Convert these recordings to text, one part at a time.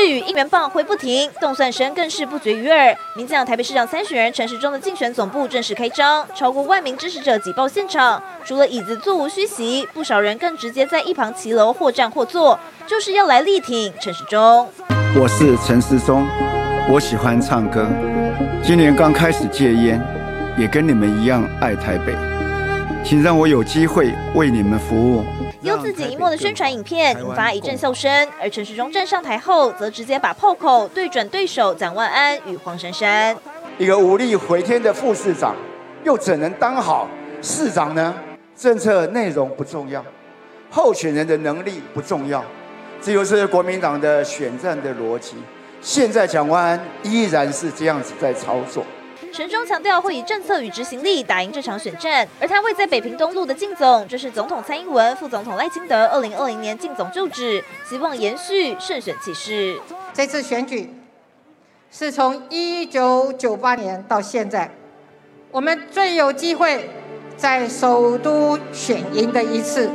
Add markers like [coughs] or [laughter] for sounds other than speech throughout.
至于应援棒挥不停，动算声更是不绝于耳。民进党台北市长参选人陈时中的竞选总部正式开张，超过万名支持者挤爆现场。除了椅子座无虚席，不少人更直接在一旁骑楼或站或坐，就是要来力挺陈时中。我是陈时中，我喜欢唱歌，今年刚开始戒烟，也跟你们一样爱台北，请让我有机会为你们服务。优自己一幕的宣传影片引发一阵笑声，而陈时中站上台后，则直接把炮口对准对手蒋万安与黄珊珊。一个无力回天的副市长，又怎能当好市长呢？政策内容不重要，候选人的能力不重要，这就是国民党的选战的逻辑。现在蒋万安依然是这样子在操作。陈忠强调会以政策与执行力打赢这场选战，而他位在北平东路的靳总，这是总统蔡英文、副总统赖清德二零二零年靳总就职，希望延续胜选气势。这次选举是从一九九八年到现在，我们最有机会在首都选赢的一次，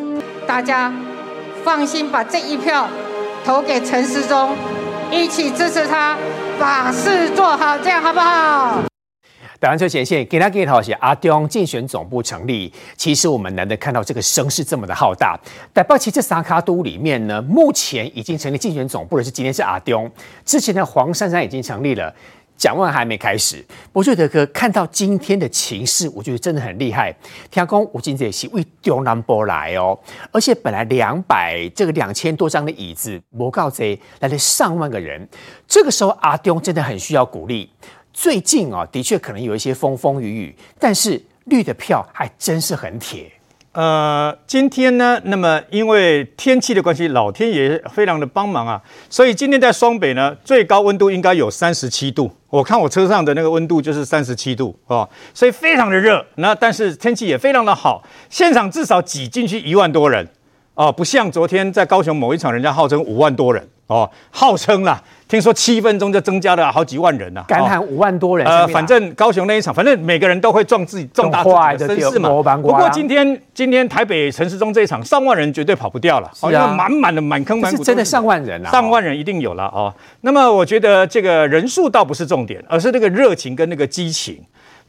大家放心把这一票投给陈时中，一起支持他，把事做好，这样好不好？台湾最前线，给他给他是阿中竞选总部成立。其实我们难得看到这个声势这么的浩大。在包括这三卡都里面呢，目前已经成立竞选总部的是今天是阿中，之前的黄珊珊已经成立了，蒋万还没开始。我觉得哥看到今天的情势，我觉得真的很厉害。听讲吴金这是为中南波来哦，而且本来两百这个两千多张的椅子，不告贼来了上万个人，这个时候阿中真的很需要鼓励。最近啊，的确可能有一些风风雨雨，但是绿的票还真是很铁。呃，今天呢，那么因为天气的关系，老天爷非常的帮忙啊，所以今天在双北呢，最高温度应该有三十七度。我看我车上的那个温度就是三十七度哦，所以非常的热。那但是天气也非常的好，现场至少挤进去一万多人哦，不像昨天在高雄某一场，人家号称五万多人哦，号称啦。听说七分钟就增加了好几万人呐、啊，感喊五万多人。呃，反正高雄那一场，反正每个人都会撞自己重大自己的声势嘛。不过今天今天台北陈时中这一场，上万人绝对跑不掉了，啊、因为满满的满坑满谷，是真的上万人啊，上万人一定有了哦。那么我觉得这个人数倒不是重点，而是那个热情跟那个激情。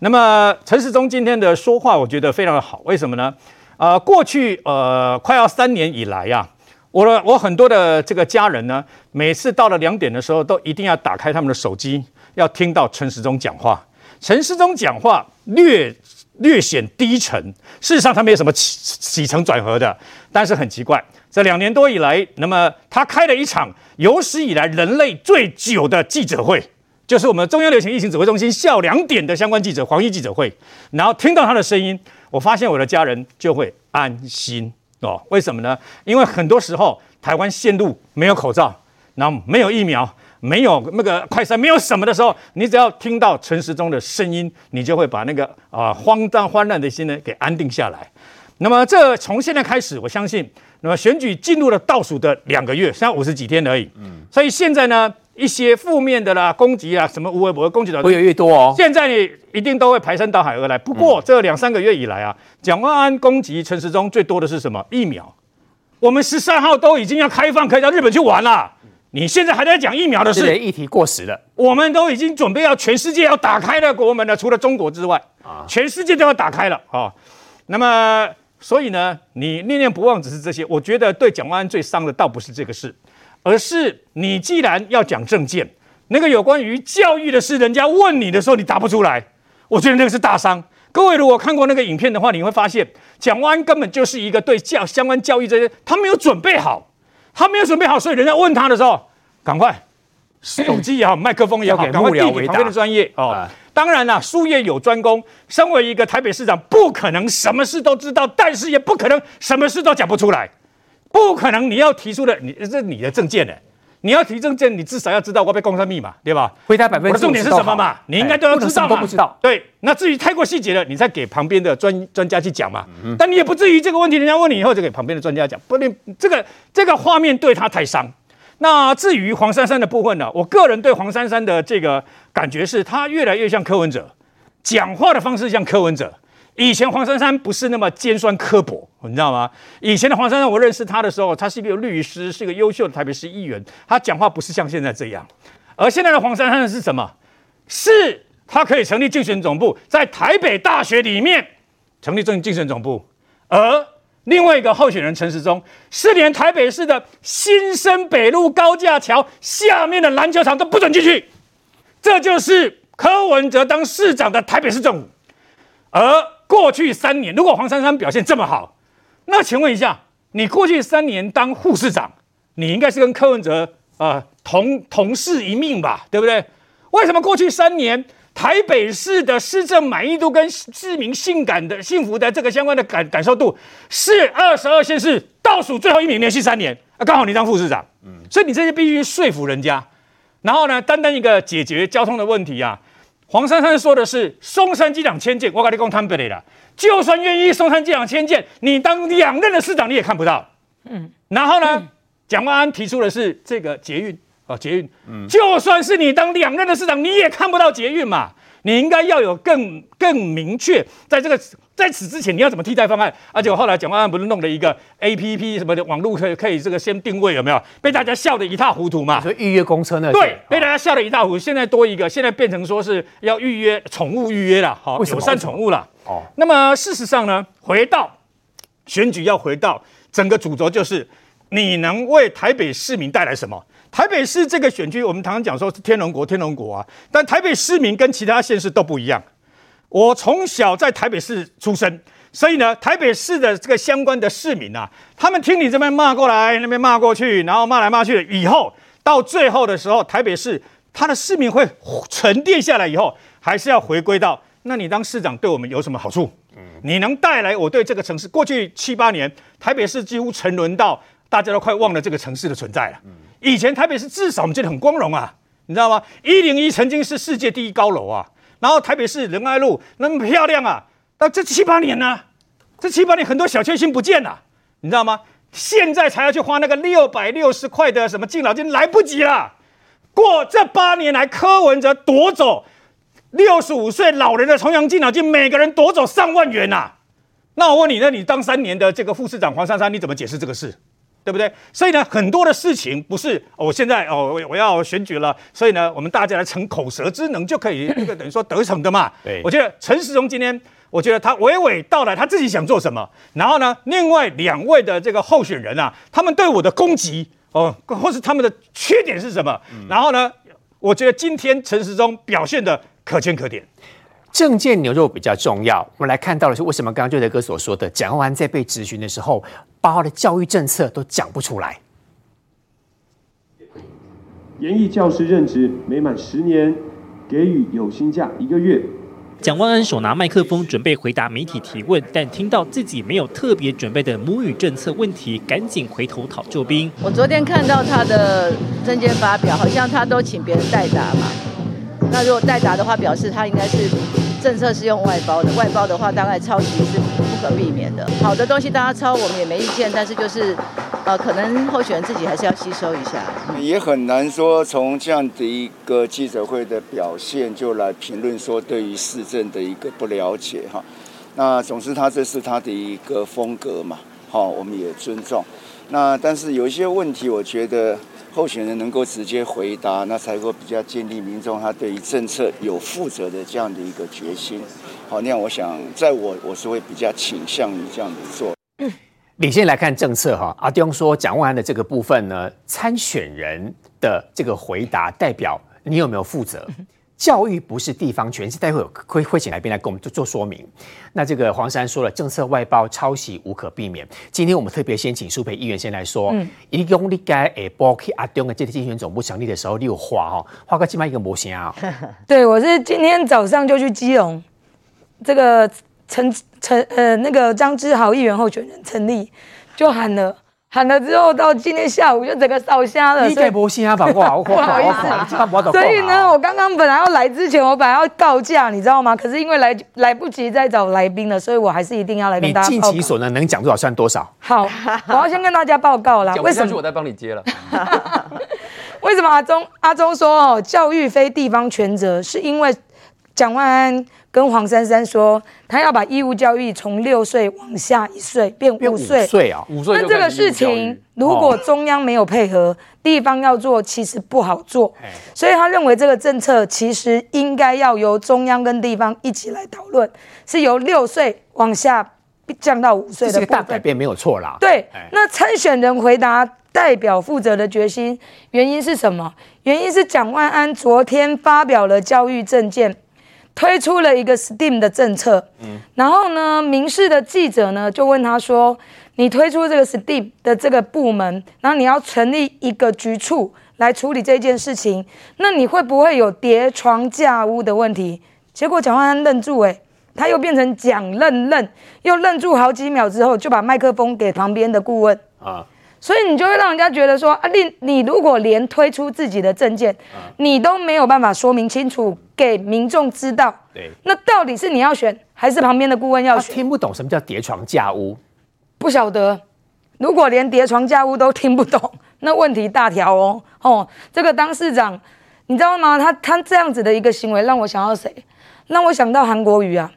那么陈时中今天的说话，我觉得非常的好，为什么呢？呃，过去呃快要三年以来呀、啊。我的我很多的这个家人呢，每次到了两点的时候，都一定要打开他们的手机，要听到陈时中讲话。陈时中讲话略略显低沉，事实上他没有什么起起承转合的。但是很奇怪，这两年多以来，那么他开了一场有史以来人类最久的记者会，就是我们中央流行疫情指挥中心下午两点的相关记者防疫记者会。然后听到他的声音，我发现我的家人就会安心。哦，为什么呢？因为很多时候台湾陷入没有口罩，然后没有疫苗，没有那个快筛，没有什么的时候，你只要听到陈时中的声音，你就会把那个啊、呃、慌张慌乱的心呢给安定下来。那么这从现在开始，我相信，那么选举进入了倒数的两个月，现在五十几天而已。嗯，所以现在呢。一些负面的啦，攻击啊，什么无微博的攻击的会越，越多哦。现在你一定都会排山倒海而来。不过这两三个月以来啊，蒋万安攻击陈时中最多的是什么？疫苗。我们十三号都已经要开放，可以到日本去玩了。你现在还在讲疫苗的事？议题过时了。我们都已经准备要全世界要打开了国门了，除了中国之外啊，全世界都要打开了啊。那么，所以呢，你念念不忘只是这些。我觉得对蒋万安最伤的倒不是这个事。而是你既然要讲政见，那个有关于教育的事，人家问你的时候，你答不出来，我觉得那个是大伤。各位如果看过那个影片的话，你会发现蒋万安根本就是一个对教相关教育这些，他没有准备好，他没有准备好，所以人家问他的时候，赶快手机也好，麦克风也好，赶快递给旁边的专业哦。当然了，术业有专攻，身为一个台北市长，不可能什么事都知道，但是也不可能什么事都讲不出来。不可能！你要提出的，你这是你的证件呢？你要提证件，你至少要知道我被公开密码，对吧？回答百分之。我的重点是什么嘛？你应该都要知道嘛。不知道。对，那至于太过细节了，你再给旁边的专专家去讲嘛。嗯。但你也不至于这个问题，人家问你以后就给旁边的专家讲，不能这个这个画面对他太伤。那至于黄珊珊的部分呢？我个人对黄珊珊的这个感觉是，他越来越像柯文哲，讲话的方式像柯文哲。以前黄珊珊不是那么尖酸刻薄，你知道吗？以前的黄珊珊，我认识他的时候，他是一个律师，是一个优秀的台北市议员，他讲话不是像现在这样。而现在的黄珊珊是什么？是他可以成立竞选总部，在台北大学里面成立政竞选总部，而另外一个候选人陈时中是连台北市的新生北路高架桥下面的篮球场都不准进去，这就是柯文哲当市长的台北市政府，而。过去三年，如果黄珊珊表现这么好，那请问一下，你过去三年当副市长，你应该是跟柯文哲啊、同同事一命吧，对不对？为什么过去三年台北市的市政满意度跟市民性感的幸福的这个相关的感感受度是二十二县市倒数最后一名，连续三年啊，刚好你当副市长，嗯，所以你这些必须说服人家，然后呢，单单一个解决交通的问题啊。黄珊珊说的是松山机场迁建，我跟你讲坦白的啦，就算愿意松山机场迁建，你当两任的市长你也看不到。嗯，然后呢，蒋、嗯、万安提出的是这个捷运哦，捷运，嗯，就算是你当两任的市长，你也看不到捷运嘛。你应该要有更更明确，在这个在此之前你要怎么替代方案？而且我后来蒋万安不是弄了一个 A P P 什么的网络可以可以这个先定位有没有？被大家笑得一塌糊涂嘛？所以预约公车那对，被大家笑得一塌糊涂。现在多一个，现在变成说是要预约宠物预约了，好，友善宠物了。哦，那么事实上呢，回到选举要回到整个主轴，就是你能为台北市民带来什么？台北市这个选区，我们常常讲说是天龙国，天龙国啊。但台北市民跟其他县市都不一样。我从小在台北市出生，所以呢，台北市的这个相关的市民啊，他们听你这边骂过来，那边骂过去，然后骂来骂去，以后到最后的时候，台北市他的市民会沉淀下来以后，还是要回归到，那你当市长对我们有什么好处？嗯，你能带来我对这个城市过去七八年，台北市几乎沉沦到大家都快忘了这个城市的存在了。以前台北市至少我们觉得很光荣啊，你知道吗？一零一曾经是世界第一高楼啊，然后台北市仁爱路那么漂亮啊，那这七八年呢？这七八年很多小确幸不见了，你知道吗？现在才要去花那个六百六十块的什么敬老金，来不及了。过这八年来，柯文哲夺走六十五岁老人的重阳敬老金，每个人夺走上万元呐。那我问你，那你当三年的这个副市长黄珊珊，你怎么解释这个事？对不对？所以呢，很多的事情不是我、哦、现在哦，我我要选举了，所以呢，我们大家来逞口舌之能就可以 [coughs] 那个等于说得逞的嘛。对，我觉得陈时中今天，我觉得他娓娓道来他自己想做什么，然后呢，另外两位的这个候选人啊，他们对我的攻击哦，或是他们的缺点是什么？嗯、然后呢，我觉得今天陈时中表现的可圈可点。政见牛肉比较重要，我们来看到的是为什么刚刚就德哥所说的，蒋万安在被质询的时候，包括的教育政策都讲不出来。研议教师任职每满十年，给予有薪假一个月。蒋万安手拿麦克风准备回答媒体提问，但听到自己没有特别准备的母语政策问题，赶紧回头讨救兵。我昨天看到他的证件发表，好像他都请别人代答嘛。那如果代答的话，表示他应该是。政策是用外包的，外包的话，大概抄袭是不可避免的。好的东西大家抄，我们也没意见，但是就是，呃，可能候选人自己还是要吸收一下。也很难说从这样的一个记者会的表现就来评论说对于市政的一个不了解哈。那总之他这是他的一个风格嘛，好，我们也尊重。那但是有一些问题，我觉得。候选人能够直接回答，那才会比较建立民众他对于政策有负责的这样的一个决心。好，那样我想，在我我是会比较倾向于这样子做。你先来看政策哈，阿丁说蒋万安的这个部分呢，参选人的这个回答代表你有没有负责？教育不是地方权，是待会有会会请来宾来跟我们做做说明。那这个黄珊说了，政策外包抄袭无可避免。今天我们特别先请苏培议员先来说，一共你该诶包去阿东的这个竞选总部成立的时候，你有画哈，画个起码一个模型啊。[laughs] 对，我是今天早上就去基隆，这个陈陈呃那个张志豪议员候选人成立，就喊了。喊了之后，到今天下午就整个烧瞎了。你给不信啊？不好意思，所以呢，我刚刚本来要来之前，我本来要告假，你知道吗？可是因为来来不及再找来宾了，所以我还是一定要来跟大家。你尽其所能，能讲多少算多少。好，[laughs] 我要先跟大家报告啦。为什么我在帮你接了？[laughs] 为什么阿中阿中说哦，教育非地方全责，是因为蒋万安跟黄珊珊说，他要把义务教育从六岁往下一岁变五岁。五岁啊，五岁。那这个事情如果中央没有配合，哦、地方要做其实不好做。所以他认为这个政策其实应该要由中央跟地方一起来讨论，是由六岁往下降到五岁的。这个大改变没有错啦。对，那参选人回答代表负责的决心，原因是什么？原因是蒋万安昨天发表了教育政见。推出了一个 STEAM 的政策，嗯，然后呢，民视的记者呢就问他说：“你推出这个 STEAM 的这个部门，然后你要成立一个局处来处理这件事情，那你会不会有叠床架屋的问题？”结果蒋万安愣住，诶，他又变成蒋愣愣，又愣住好几秒之后，就把麦克风给旁边的顾问啊。所以你就会让人家觉得说啊，你你如果连推出自己的证件，你都没有办法说明清楚给民众知道，对，那到底是你要选还是旁边的顾问要选？听不懂什么叫叠床架屋，不晓得。如果连叠床架屋都听不懂，[laughs] 那问题大条哦。哦，这个当市长，你知道吗？他他这样子的一个行为，让我想到谁？让我想到韩国瑜啊。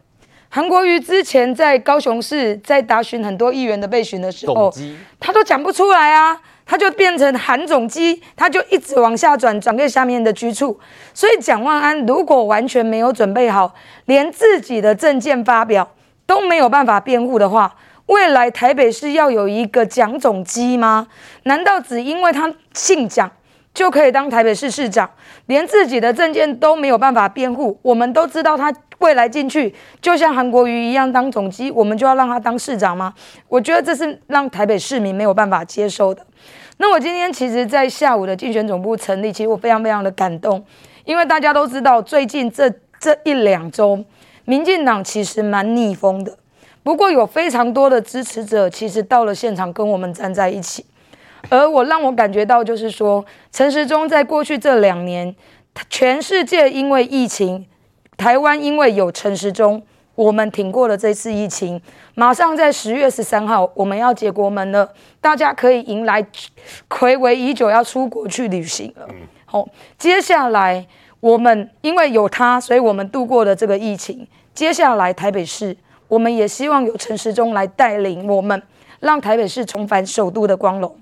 韩国瑜之前在高雄市在答询很多议员的被询的时候，他都讲不出来啊，他就变成韩总机，他就一直往下转，转给下面的居处。所以蒋万安如果完全没有准备好，连自己的证件发表都没有办法辩护的话，未来台北市要有一个蒋总机吗？难道只因为他姓蒋就可以当台北市市长？连自己的证件都没有办法辩护，我们都知道他。未来进去就像韩国瑜一样当总机，我们就要让他当市长吗？我觉得这是让台北市民没有办法接受的。那我今天其实，在下午的竞选总部成立，其实我非常非常的感动，因为大家都知道，最近这这一两周，民进党其实蛮逆风的。不过有非常多的支持者，其实到了现场跟我们站在一起。而我让我感觉到，就是说，陈时中在过去这两年，全世界因为疫情。台湾因为有陈时中，我们挺过了这次疫情。马上在十月十三号，我们要解国门了，大家可以迎来暌违已久要出国去旅行了。好、哦，接下来我们因为有他，所以我们度过了这个疫情。接下来台北市，我们也希望有陈时中来带领我们，让台北市重返首都的光荣。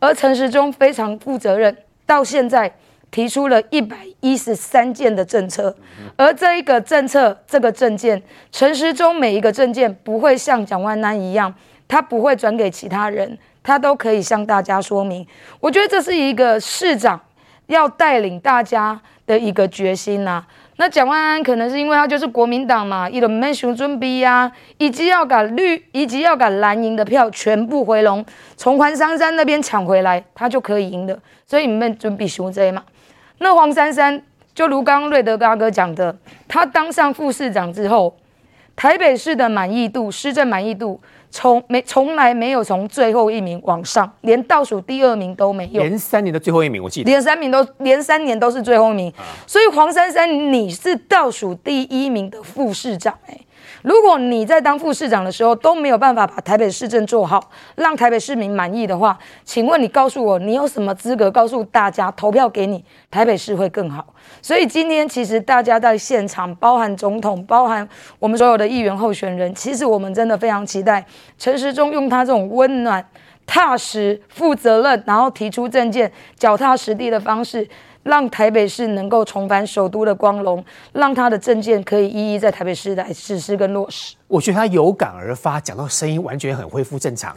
而陈时中非常负责任，到现在。提出了一百一十三件的政策，而这一个政策，这个证件，陈时中每一个证件不会像蒋万安一样，他不会转给其他人，他都可以向大家说明。我觉得这是一个市长要带领大家的一个决心呐、那蒋万安可能是因为他就是国民党嘛，一个没熊准备呀，以及要赶绿，以及要赶蓝营的票全部回笼，从黄珊珊那边抢回来，他就可以赢的。所以你们准备熊这嘛。那黄珊珊就如刚刚瑞德大哥讲的，他当上副市长之后，台北市的满意度、施政满意度从没从来没有从最后一名往上，连倒数第二名都没有。连三年的最后一名，我记得。连三名都连三年都是最后一名，所以黄珊珊你是倒数第一名的副市长哎、欸。如果你在当副市长的时候都没有办法把台北市政做好，让台北市民满意的话，请问你告诉我，你有什么资格告诉大家投票给你，台北市会更好？所以今天其实大家在现场，包含总统，包含我们所有的议员候选人，其实我们真的非常期待陈时中用他这种温暖、踏实、负责任，然后提出政见、脚踏实地的方式。让台北市能够重返首都的光荣，让他的政见可以一一在台北市来实施跟落实。我觉得他有感而发，讲到声音完全很恢复正常。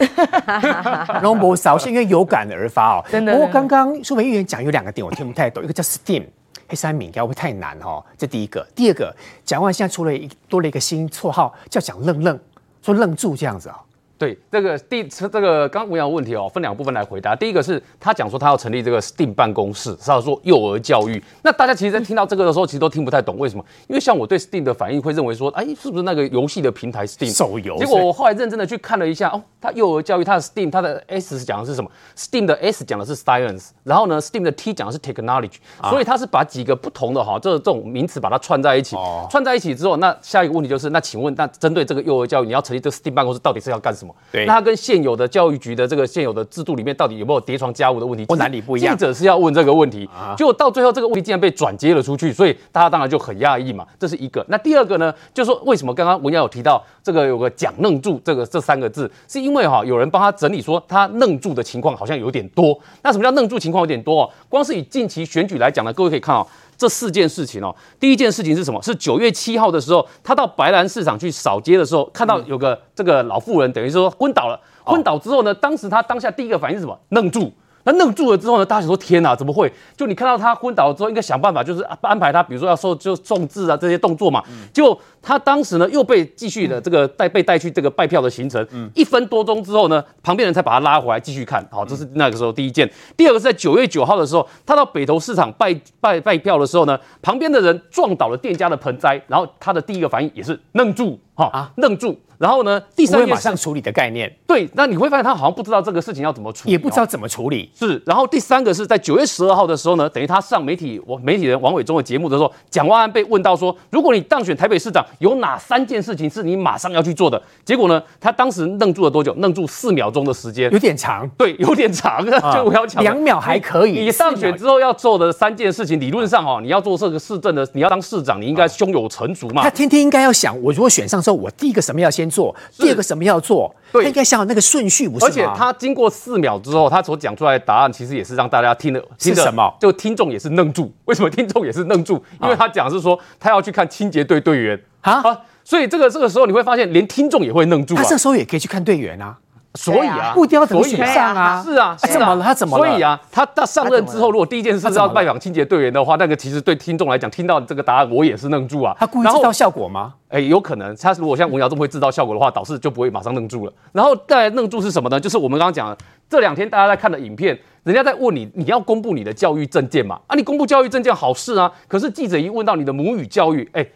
[laughs] 龙博少是因为有感而发哦。真的。不过刚刚舒培议员讲有两个点我听不太懂，一个叫 STEAM，黑山敏该不会太难哦？这第一个。第二个，蒋万现在出了一多了一个新绰号，叫蒋愣愣，说愣住这样子啊、哦。对，这个第这个刚刚吴洋问题哦，分两部分来回答。第一个是他讲说他要成立这个 STEAM 办公室，是要做幼儿教育。那大家其实，在听到这个的时候，其实都听不太懂为什么？因为像我对 STEAM 的反应会认为说，哎，是不是那个游戏的平台 STEAM 手游？结果我后来认真的去看了一下，哦，他幼儿教育，他的 STEAM，他的 S 讲的是什么？STEAM 的 S 讲的是 Science，然后呢，STEAM 的 T 讲的是 Technology，所以他是把几个不同的哈，这这种名词把它串在一起，串在一起之后，那下一个问题就是，那请问，那针对这个幼儿教育，你要成立这个 STEAM 办公室，到底是要干什么？么？对，那他跟现有的教育局的这个现有的制度里面到底有没有叠床架屋的问题？或哪里不一样？记者是要问这个问题，结果到最后这个问题竟然被转接了出去，所以大家当然就很讶异嘛。这是一个。那第二个呢，就是说为什么刚刚文耀有提到这个有个“蒋愣住”这个这三个字，是因为哈有人帮他整理说他愣住的情况好像有点多。那什么叫愣住情况有点多？哦光是以近期选举来讲呢，各位可以看哦。这四件事情哦，第一件事情是什么？是九月七号的时候，他到白兰市场去扫街的时候，看到有个这个老妇人，等于说昏倒了。昏倒之后呢，当时他当下第一个反应是什么？愣住。那愣住了之后呢，大家想说天哪，怎么会？就你看到他昏倒了之后，应该想办法，就是安排他，比如说要受就送治啊这些动作嘛。就他当时呢又被继续的这个带被带去这个拜票的行程。一分多钟之后呢，旁边人才把他拉回来继续看。好，这是那个时候第一件。第二个是在九月九号的时候，他到北投市场拜拜拜票的时候呢，旁边的人撞倒了店家的盆栽，然后他的第一个反应也是愣住，哈啊愣住。然后呢，第三件马上处理的概念，对，那你会发现他好像不知道这个事情要怎么处理，也不知道怎么处理。是，然后第三个是在九月十二号的时候呢，等于他上媒体王媒体人王伟忠的节目的时候，蒋万安被问到说，如果你当选台北市长，有哪三件事情是你马上要去做的？结果呢，他当时愣住了多久？愣住四秒钟的时间，有点长。对，有点长，[laughs] [laughs] 啊、就我要讲两秒还可以。你上选之后要做的三件事情，理论上哦，你要做这个市政的，你要当市长，你应该胸有成竹嘛。他天天应该要想，我如果选上之后，我第一个什么要先做，第二个。什么要做？对，他应该想好那个顺序，不是吗？而且他经过四秒之后，他所讲出来的答案，其实也是让大家听了听什么？就听众也是愣住。为什么听众也是愣住？因为他讲是说他要去看清洁队队员啊，所以这个这个时候你会发现，连听众也会愣住。他这时候也可以去看队员啊。所以啊，不雕怎么选上啊？是啊，怎么了？他怎么了？所以啊，他他上任之后，如果第一件事是要拜访清洁队员的话，那个其实对听众来讲，听到这个答案，我也是愣住啊。他故意制造效果吗？哎，有可能。他如果像文尧这么会制造效果的话，导师就不会马上愣住了。然后再愣住是什么呢？就是我们刚刚讲的这两天大家在看的影片，人家在问你，你要公布你的教育证件嘛？啊，你公布教育证件好事啊。可是记者一问到你的母语教育，哎。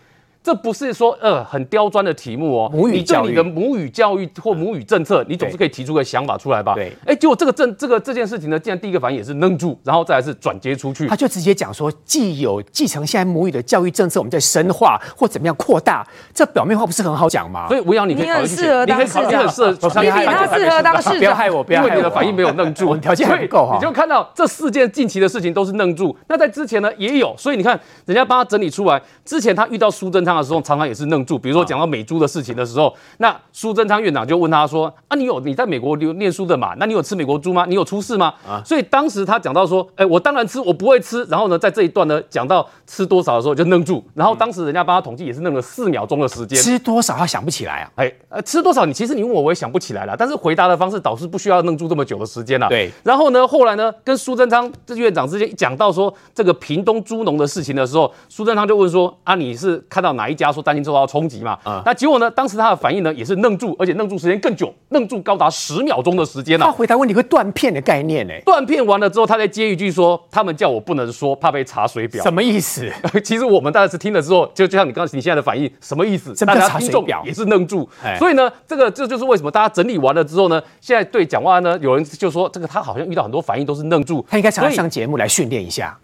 这不是说呃很刁钻的题目哦，母语教育，你对你的母语教育或母语政策，你总是可以提出个想法出来吧？对，哎，结果这个政这个这件事情呢，竟然第一个反应也是愣住，然后再来是转接出去，他就直接讲说，既有继承现在母语的教育政策，我们在深化或怎么样扩大，这表面话不是很好讲吗？所以吴尧你可以考虑去，你可以考虑很适合，你比他适合当市长，不要害我，不要害我，因为你的反应没有愣住，条件还不够哈，你就看到这四件近期的事情都是愣住，那在之前呢也有，所以你看人家帮他整理出来，之前他遇到苏贞昌的时候，常常也是。愣住，比如说讲到美猪的事情的时候，那苏贞昌院长就问他说：“啊，你有你在美国留念书的嘛？那你有吃美国猪吗？你有出事吗？”啊，所以当时他讲到说：“哎，我当然吃，我不会吃。”然后呢，在这一段呢讲到吃多少的时候就愣住，然后当时人家帮他统计也是愣了四秒钟的时间。吃多少他想不起来啊？哎，呃，吃多少你其实你问我我也想不起来了，但是回答的方式导致不需要愣住这么久的时间了。对，然后呢，后来呢跟苏贞昌这院长之间讲到说这个屏东猪农的事情的时候，苏贞昌就问说：“啊，你是看到哪一家说担心受到冲击嘛？”啊。那结果呢？当时他的反应呢，也是愣住，而且愣住时间更久，愣住高达十秒钟的时间呢、啊。他回答问题会断片的概念呢？断片完了之后，他再接一句说：“他们叫我不能说，怕被查水表。”什么意思？[laughs] 其实我们当时听了之后，就就像你刚才你现在的反应，什么意思？大家听众也是愣住。所以呢，这个这就是为什么大家整理完了之后呢，现在对蒋万安呢，有人就说这个他好像遇到很多反应都是愣住，他应该常常上节目来训练一下。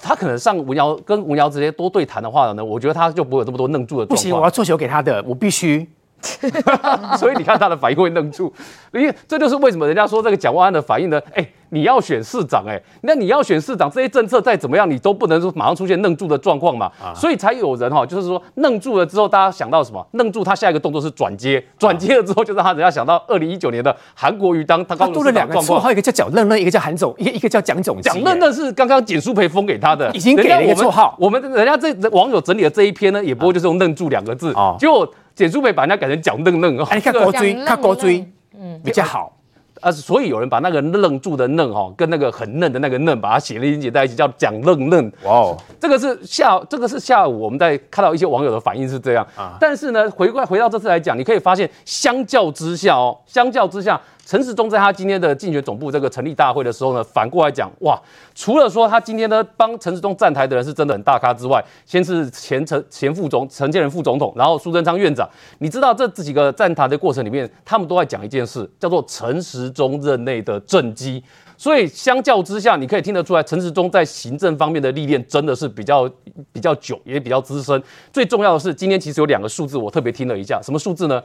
他可能上文瑶跟文瑶直接多对谈的话呢，我觉得他就不会有这么多愣住的状况。不行，我要做球给他的，我必须。[laughs] 所以你看他的反应会愣住，因为这就是为什么人家说这个蒋万安的反应呢？哎，你要选市长，哎，那你要选市长，这些政策再怎么样，你都不能说马上出现愣住的状况嘛。所以才有人哈，就是说愣住了之后，大家想到什么？愣住，他下一个动作是转接，转接了之后，就让他人家想到二零一九年的韩国瑜当他刚多了两个状况，还有一个叫蒋愣愣，一个叫韩总，一个一个叫蒋总。蒋愣愣是刚刚简书培封给他的，已经给了一个绰号。我们人家这网友整理的这一篇呢，也不会就是用愣住两个字啊，就。简书培把人家改成蒋愣愣哦，哎看国追，看国追，嗯，比较好。啊，所以有人把那个愣住的愣哈，跟那个很嫩的那个嫩，把它写连结在一起，叫蒋愣愣。哇哦，这个是下，这个是下午我们在看到一些网友的反应是这样啊。但是呢，回过回到这次来讲，你可以发现，相较之下哦，相较之下。陈时中在他今天的竞选总部这个成立大会的时候呢，反过来讲，哇，除了说他今天呢帮陈时中站台的人是真的很大咖之外，先是前陈前副总陈建仁副总统，然后苏贞昌院长，你知道这几个站台的过程里面，他们都在讲一件事，叫做陈时中任内的政绩。所以相较之下，你可以听得出来，陈时中在行政方面的历练真的是比较比较久，也比较资深。最重要的是，今天其实有两个数字我特别听了一下，什么数字呢？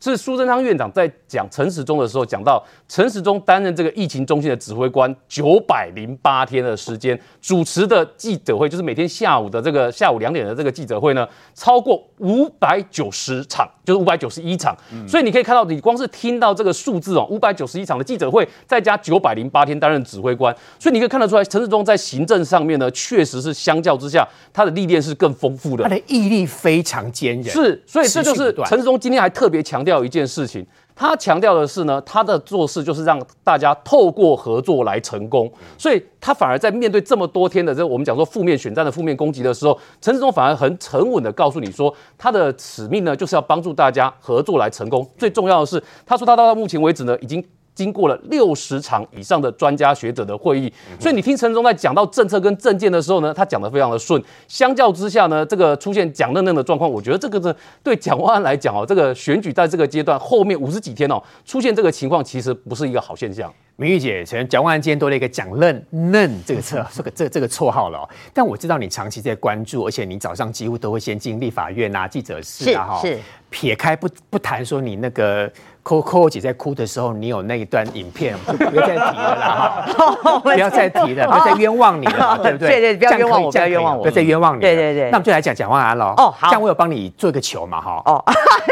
是苏贞昌院长在讲陈时中的时候讲到，陈时中担任这个疫情中心的指挥官九百零八天的时间，主持的记者会就是每天下午的这个下午两点的这个记者会呢，超过五百九十场，就是五百九十一场。所以你可以看到，你光是听到这个数字哦，五百九十一场的记者会，再加九百零八天担任指挥官，所以你可以看得出来，陈世忠在行政上面呢，确实是相较之下，他的历练是更丰富的，他的毅力非常坚韧。是，所以这就是陈世忠今天还特别强调一件事情，他强调的是呢，他的做事就是让大家透过合作来成功，所以他反而在面对这么多天的这我们讲说负面选战的负面攻击的时候，陈志忠反而很沉稳的告诉你说，他的使命呢就是要帮助大家合作来成功。最重要的是，他说他到目前为止呢已经。经过了六十场以上的专家学者的会议，所以你听陈时中在讲到政策跟政见的时候呢，他讲的非常的顺。相较之下呢，这个出现蒋嫩嫩的状况，我觉得这个是对蒋万安来讲哦，这个选举在这个阶段后面五十几天哦，出现这个情况其实不是一个好现象。明玉姐，前蒋万安今天多了一个蒋嫩嫩这个称，这个这这个绰号了。但我知道你长期在关注，而且你早上几乎都会先进立法院啊、记者室啊，哈。是。撇开不不谈说你那个。扣扣姐在哭的时候，你有那一段影片，就不要再提了啦，哈，不要再提了，不要再冤枉你了，对不对？[laughs] 对对，不要冤枉我，不要冤枉我，不要再冤枉你。对对对，那我们就来讲蒋万安喽。哦，好，这样我有帮你做一个球嘛，哈。哦，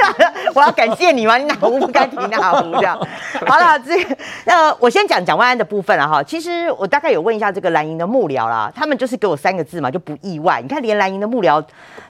[laughs] 我要感谢你吗？你哪壶不该提哪壶这样。好了，这个那，我先讲蒋万安的部分了哈。其实我大概有问一下这个蓝营的幕僚啦，他们就是给我三个字嘛，就不意外。你看，连蓝营的幕僚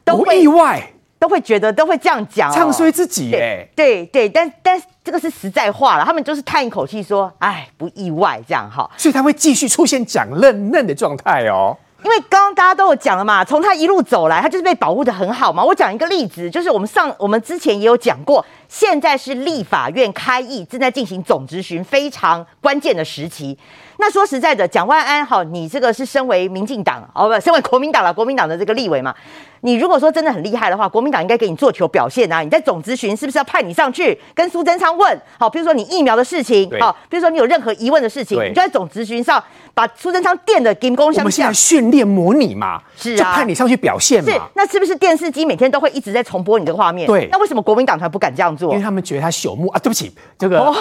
都不意外。都会觉得都会这样讲、哦，唱衰自己哎，对对，但但这个是实在话了，他们就是叹一口气说，哎，不意外这样哈，所以他会继续出现讲嫩嫩的状态哦。因为刚刚大家都有讲了嘛，从他一路走来，他就是被保护的很好嘛。我讲一个例子，就是我们上我们之前也有讲过，现在是立法院开议，正在进行总质询，非常关键的时期。那说实在的，蒋万安好，你这个是身为民进党哦不，身为国民党了，国民党的这个立委嘛。你如果说真的很厉害的话，国民党应该给你做球表现啊！你在总质询是不是要派你上去跟苏贞昌问？好，比如说你疫苗的事情，好，比如说你有任何疑问的事情，你就在总质询上把苏贞昌电的金光相向。我们现在训练模拟嘛，是啊，就派你上去表现嘛。是，那是不是电视机每天都会一直在重播你这个画面？对，那为什么国民党团不敢这样做？因为他们觉得他朽木啊，对不起，这个 [laughs]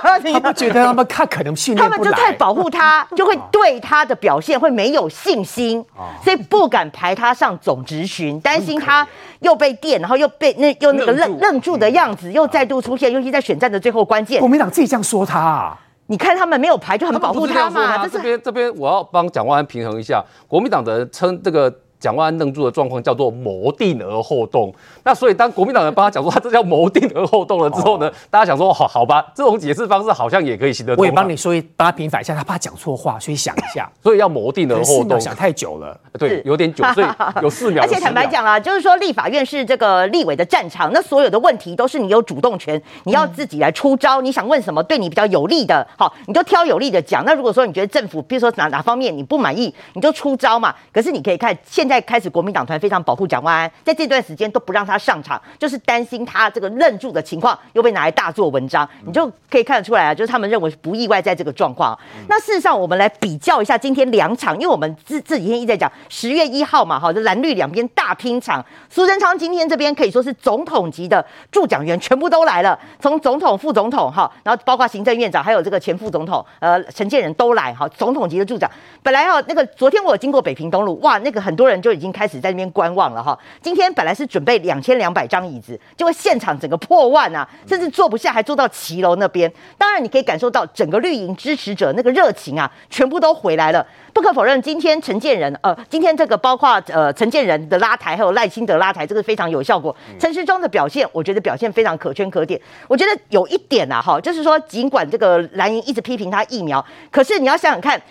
他们觉得他们他可能训练不来，他们就太保护他，[laughs] 就会对他的表现会没有信心，所以不敢排他上总质询，担心他。又被电，然后又被那又那个愣愣住的样子，又再度出现，尤其在选战的最后关键。国民党自己这样说他啊，你看他们没有排就很保护他嘛。这边这边我要帮蒋万安平衡一下，国民党的人称这个。蒋万安愣住的状况叫做谋定而后动，那所以当国民党人帮他讲说他这叫谋定而后动了之后呢，哦、大家想说好好吧，这种解释方式好像也可以行得通。我也帮你说，帮他平反一下，他怕讲错话，所以想一下，[laughs] 所以要谋定而后动，想太久了，对，有点久，所以有四秒。[laughs] 而且坦白讲啊，就是说立法院是这个立委的战场，那所有的问题都是你有主动权，你要自己来出招，嗯、你想问什么对你比较有利的，好，你就挑有利的讲。那如果说你觉得政府，比如说哪哪方面你不满意，你就出招嘛。可是你可以看，现在开始国民党。团非常保护蒋万安，在这段时间都不让他上场，就是担心他这个愣住的情况又被拿来大做文章，你就可以看得出来啊，就是他们认为不意外在这个状况。那事实上，我们来比较一下今天两场，因为我们这这几天一直在讲十月一号嘛，哈，这蓝绿两边大拼场。苏贞昌今天这边可以说是总统级的助讲员全部都来了，从总统、副总统哈，然后包括行政院长，还有这个前副总统呃陈建仁都来哈，总统级的助讲。本来哈那个昨天我有经过北平东路，哇，那个很多人就已经开始在那。边观望了哈，今天本来是准备两千两百张椅子，结果现场整个破万啊，甚至坐不下，还坐到骑楼那边。当然，你可以感受到整个绿营支持者那个热情啊，全部都回来了。不可否认，今天陈建仁呃，今天这个包括呃陈建仁的拉抬，还有赖清德拉抬，这个非常有效果。陈时中的表现，我觉得表现非常可圈可点。我觉得有一点啊，哈，就是说，尽管这个蓝营一直批评他疫苗，可是你要想想看。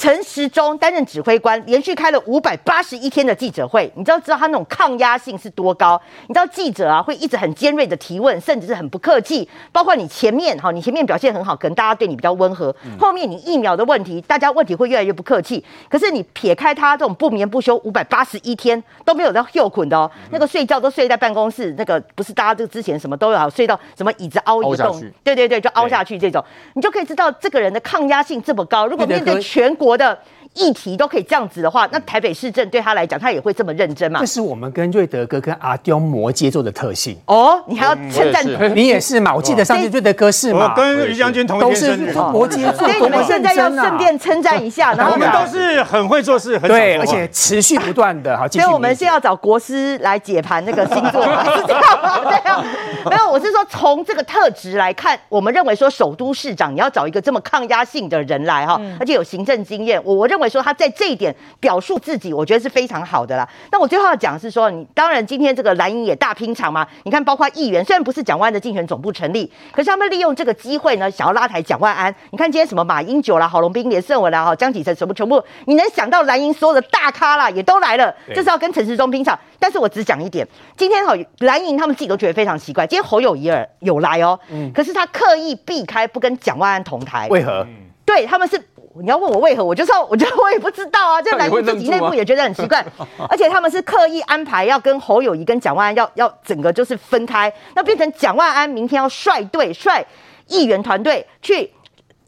陈时中担任指挥官，连续开了五百八十一天的记者会，你知道知道他那种抗压性是多高？你知道记者啊会一直很尖锐的提问，甚至是很不客气。包括你前面哈，你前面表现很好，可能大家对你比较温和。后面你疫苗的问题，大家问题会越来越不客气。可是你撇开他这种不眠不休五百八十一天都没有在休困的哦，那个睡觉都睡在办公室，那个不是大家这个之前什么都有睡到什么椅子凹一洞，对对对，就凹下去这种，你就可以知道这个人的抗压性这么高。如果面对全国。国的议题都可以这样子的话，那台北市政对他来讲，他也会这么认真嘛？这是我们跟瑞德哥跟阿刁摩羯座的特性哦。你还要称赞你也是嘛？我记得上次瑞德哥是嘛？我跟于将军同一天生日，摩羯座。所以你们现在要顺便称赞一下，然后我们都是很会做事，很对，而且持续不断的。好，所以我们现在要找国师来解盘那个星座，是这样吗？这 [laughs] 样没有，我是说从这个特质来看，我们认为说首都市长你要找一个这么抗压性的人来哈，而且有行政经验，我我认为说他在这一点表述自己，我觉得是非常好的啦。那我最后要讲的是说，你当然今天这个蓝营也大拼场嘛，你看包括议员，虽然不是蒋万安的竞选总部成立，可是他们利用这个机会呢，想要拉抬蒋万安。你看今天什么马英九啦、郝龙斌、连胜文啦、哈江启臣什么全部，你能想到蓝营所有的大咖啦，也都来了，就是要跟陈时中拼场。但是我只讲一点，今天哈蓝营他们自己都觉得非常奇怪，今天侯友谊尔有来哦，嗯，可是他刻意避开不跟蒋万安同台，为何？对他们是。你要问我为何，我就说，[laughs] 我觉得我也不知道啊。这蓝营自己内部也觉得很奇怪，[laughs] 而且他们是刻意安排要跟侯友谊跟蒋万安要要整个就是分开，那变成蒋万安明天要率队率议员团队去。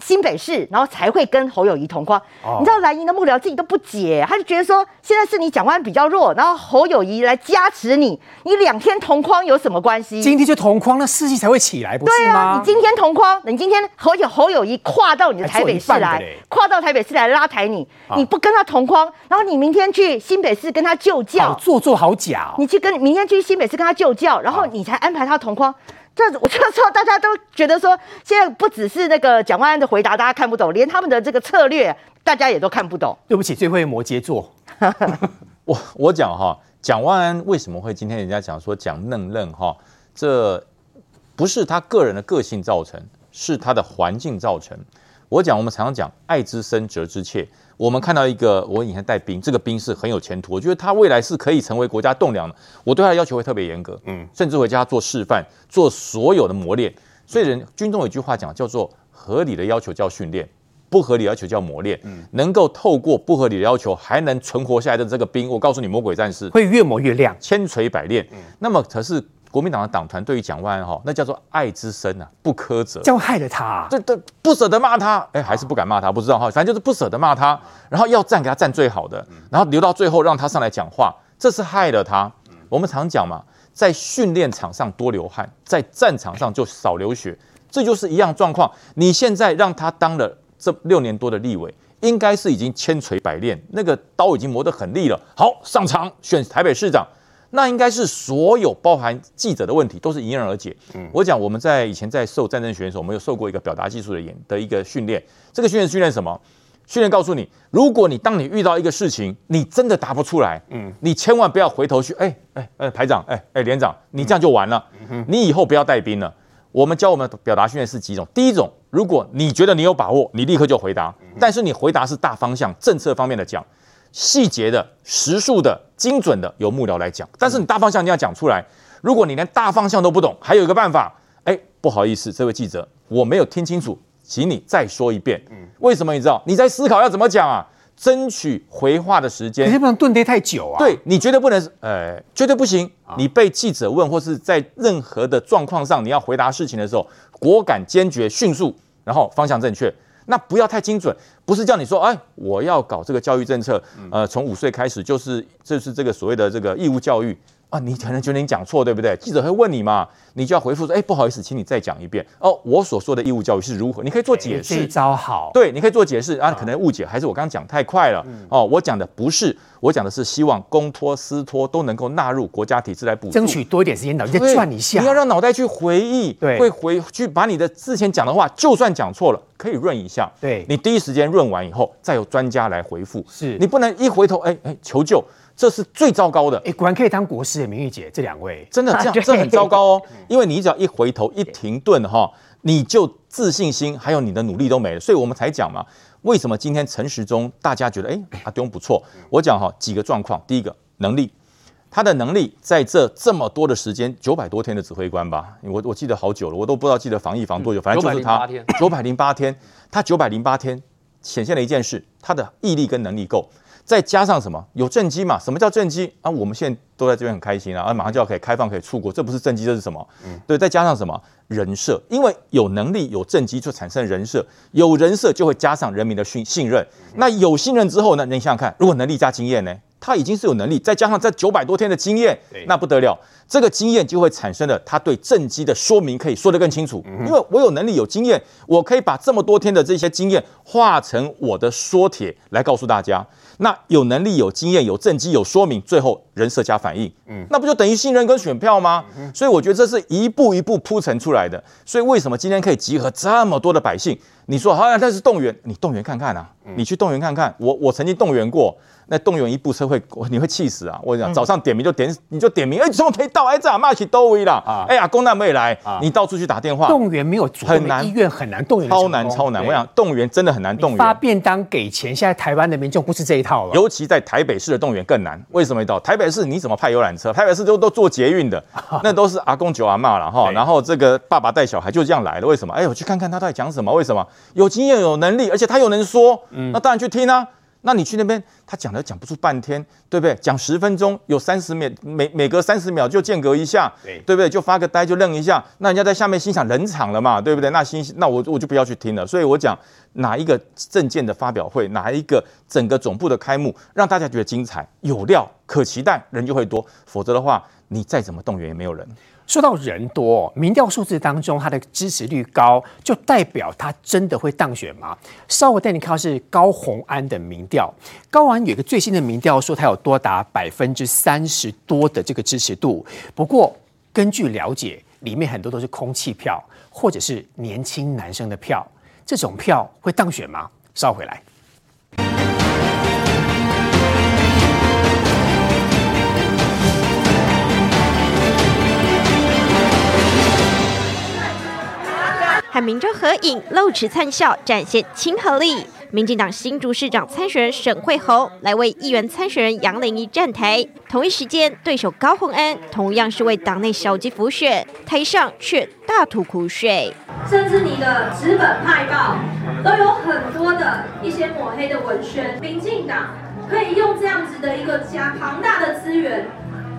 新北市，然后才会跟侯友谊同框。Oh. 你知道蓝营的幕僚自己都不解，他就觉得说，现在是你蒋万比较弱，然后侯友谊来加持你，你两天同框有什么关系？今天就同框，那士气才会起来，不是吗？对啊，你今天同框，你今天侯友侯友谊跨到你的台北市来，跨到台北市来拉抬你，你不跟他同框，然后你明天去新北市跟他就教，做做好假、哦。你去跟明天去新北市跟他就教，然后你才安排他同框。这我就说，大家都觉得说，现在不只是那个蒋万安的回答大家看不懂，连他们的这个策略大家也都看不懂。对不起，最会摩羯座。[laughs] 我我讲哈，蒋万安为什么会今天人家讲说蒋嫩嫩哈？这不是他个人的个性造成，是他的环境造成。我讲，我们常常讲爱之深，责之切。我们看到一个，我以前带兵，这个兵是很有前途，我觉得他未来是可以成为国家栋梁的。我对他的要求会特别严格，嗯，甚至会叫他做示范，做所有的磨练。所以人军中有一句话讲，叫做合理的要求叫训练，不合理的要求叫磨练。嗯，能够透过不合理的要求还能存活下来的这个兵，我告诉你，魔鬼战士会越磨越亮，千锤百炼。嗯，那么可是。国民党的党团对于蒋万安哈，那叫做爱之深啊，不苛责，这样害了他，啊，对对，不舍得骂他，哎，还是不敢骂他，不知道哈，反正就是不舍得骂他，然后要站给他站最好的，然后留到最后让他上来讲话，这是害了他。我们常讲嘛，在训练场上多流汗，在战场上就少流血，这就是一样状况。你现在让他当了这六年多的立委，应该是已经千锤百炼，那个刀已经磨得很利了。好，上场选台北市长。那应该是所有包含记者的问题都是迎刃而解。嗯，我讲我们在以前在受战争学院的时候，我们有受过一个表达技术的演的一个训练。这个训练训练什么？训练告诉你，如果你当你遇到一个事情，你真的答不出来，嗯，你千万不要回头去，哎哎哎，排长，哎哎，连长，你这样就完了。嗯，你以后不要带兵了。我们教我们表达训练是几种？第一种，如果你觉得你有把握，你立刻就回答，但是你回答是大方向、政策方面的讲。细节的、时数的、精准的，由幕僚来讲。但是你大方向你要讲出来。如果你连大方向都不懂，还有一个办法，哎，不好意思，这位记者，我没有听清楚，请你再说一遍。嗯，为什么你知道？你在思考要怎么讲啊？争取回话的时间，你不能顿跌太久啊。对，你绝对不能，呃，绝对不行。你被记者问，或是在任何的状况上，你要回答事情的时候，果敢、坚决、迅速，然后方向正确。那不要太精准，不是叫你说，哎，我要搞这个教育政策，呃，从五岁开始就是就是这个所谓的这个义务教育。啊，你可能觉得你讲错，对不对？记者会问你嘛，你就要回复说，哎，不好意思，请你再讲一遍。哦，我所说的义务教育是如何？你可以做解释。这招好。对，你可以做解释啊，可能误解，还是我刚刚讲太快了。哦，我讲的不是，我讲的是希望公托私托都能够纳入国家体制来补助，争取多一点时间，脑袋转一下。你要让脑袋去回忆，对，会回去把你的之前讲的话，就算讲错了，可以润一下。对，你第一时间润完以后，再由专家来回复。是你不能一回头，哎哎，求救。这是最糟糕的。哎，果然可以当国师的明玉姐，这两位真的 [laughs] 这样，这很糟糕哦。因为你只要一回头一停顿哈，你就自信心还有你的努力都没了。所以我们才讲嘛，为什么今天陈时中大家觉得哎 [laughs] 阿东不错？我讲哈几个状况，第一个能力，他的能力在这这么多的时间，九百多天的指挥官吧，我我记得好久了，我都不知道记得防疫防多久，反正就是他九百零八天，他九百零八天显现了一件事，他的毅力跟能力够。再加上什么？有政绩嘛？什么叫政绩啊？我们现在都在这边很开心啊，啊，马上就要可以开放，可以出国，这不是政绩，这是什么？嗯，对，再加上什么？人设，因为有能力、有政绩，就产生人设，有人设就会加上人民的信信任。那有信任之后呢？你想想看，如果能力加经验呢？他已经是有能力，再加上这九百多天的经验，那不得了。这个经验就会产生了他对政绩的说明，可以说得更清楚。因为我有能力、有经验，我可以把这么多天的这些经验化成我的说帖来告诉大家。那有能力、有经验、有政绩、有说明，最后人设加反应，嗯，那不就等于信任跟选票吗？所以我觉得这是一步一步铺陈出来的。所以为什么今天可以集合这么多的百姓？你说好，那是动员，你动员看看啊，你去动员看看。我我曾经动员过。那动员一部车会，你会气死啊！我跟你讲，早上点名就点，你就点名，哎，怎么可以到？哎，这阿妈去都位了啊！哎呀，公难没来，你到处去打电话，动员没有很难，医院很难动员，超难超难。我想动员真的很难动员。发便当给钱，现在台湾的民众不是这一套了。尤其在台北市的动员更难，为什么？到台北市你怎么派游览车？台北市都都坐捷运的，[laughs] 那都是阿公九阿妈了哈。然后这个爸爸带小孩就这样来了，为什么？哎，我去看看他到底讲什么？为什么？有经验有能力，而且他又能说，那当然去听啊。那你去那边，他讲了讲不出半天，对不对？讲十分钟，有三十秒，每每隔三十秒就间隔一下，对，对不对？就发个呆，就愣一下，那人家在下面欣赏冷场了嘛，对不对？那欣那我我就不要去听了。所以我讲哪一个证件的发表会，哪一个整个总部的开幕，让大家觉得精彩、有料、可期待，人就会多。否则的话，你再怎么动员也没有人。说到人多，民调数字当中，他的支持率高，就代表他真的会当选吗？稍后带你看是高虹安的民调，高安有一个最新的民调说他有多达百分之三十多的这个支持度。不过根据了解，里面很多都是空气票，或者是年轻男生的票，这种票会当选吗？稍回来。和民众合影，露齿灿笑，展现亲和力。民进党新竹市长参选人沈慧虹来为议员参选人杨玲仪站台。同一时间，对手高虹安同样是为党内小鸡浮选，台上却大吐苦水。甚至你的纸本派报都有很多的一些抹黑的文宣。民进党可以用这样子的一个加庞大的资源，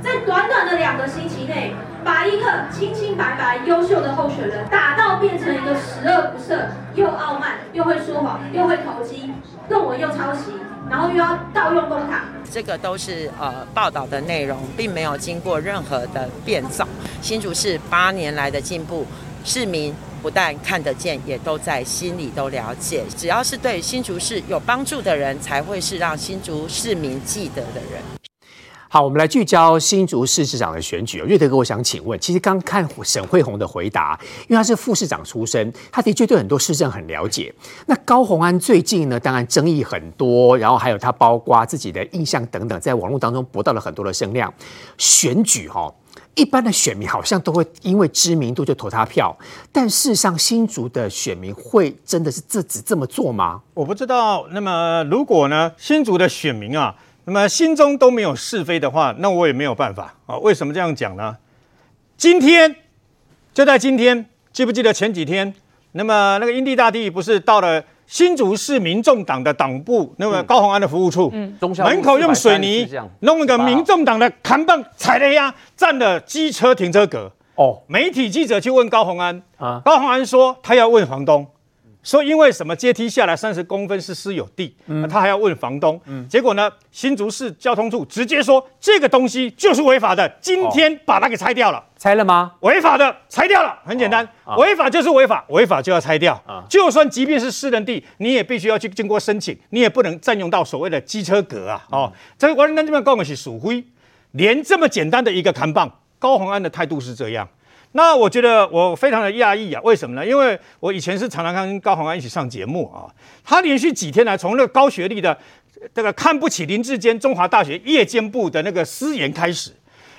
在短短的两个星期内。把一个清清白白、优秀的候选人打到变成一个十恶不赦、又傲慢、又会说谎、又会投机、论文又抄袭，然后又要盗用公帑。这个都是呃报道的内容，并没有经过任何的变造。新竹市八年来的进步，市民不但看得见，也都在心里都了解。只要是对新竹市有帮助的人，才会是让新竹市民记得的人。好，我们来聚焦新竹市市长的选举。瑞德哥，我想请问，其实刚看沈慧虹的回答，因为他是副市长出身，他的确对很多市政很了解。那高虹安最近呢，当然争议很多，然后还有他包括自己的印象等等，在网络当中博到了很多的声量。选举哈，一般的选民好像都会因为知名度就投他票，但事实上新竹的选民会真的是自己这么做吗？我不知道。那么如果呢，新竹的选民啊？那么心中都没有是非的话，那我也没有办法啊。为什么这样讲呢？今天就在今天，记不记得前几天？那么那个英帝大帝不是到了新竹市民众党的党部，那个高虹安的服务处，嗯，门口用水泥弄一个民众党的扛棒踩了一下，占了机车停车格。哦，媒体记者去问高虹安，啊，高虹安说他要问房东。说因为什么阶梯下来三十公分是私有地，嗯、他还要问房东。嗯、结果呢，新竹市交通处直接说这个东西就是违法的，今天把它给拆掉了。哦、拆了吗？违法的拆掉了，很简单，哦、违法就是违法，违法就要拆掉。啊、就算即便是私人地，你也必须要去经过申请，你也不能占用到所谓的机车格啊。哦，嗯、这个我们这边讲的是属灰，连这么简单的一个看棒，高虹安的态度是这样。那我觉得我非常的讶异啊，为什么呢？因为我以前是常常跟高洪安一起上节目啊，他连续几天呢从那个高学历的这个看不起林志坚中华大学夜间部的那个私言开始，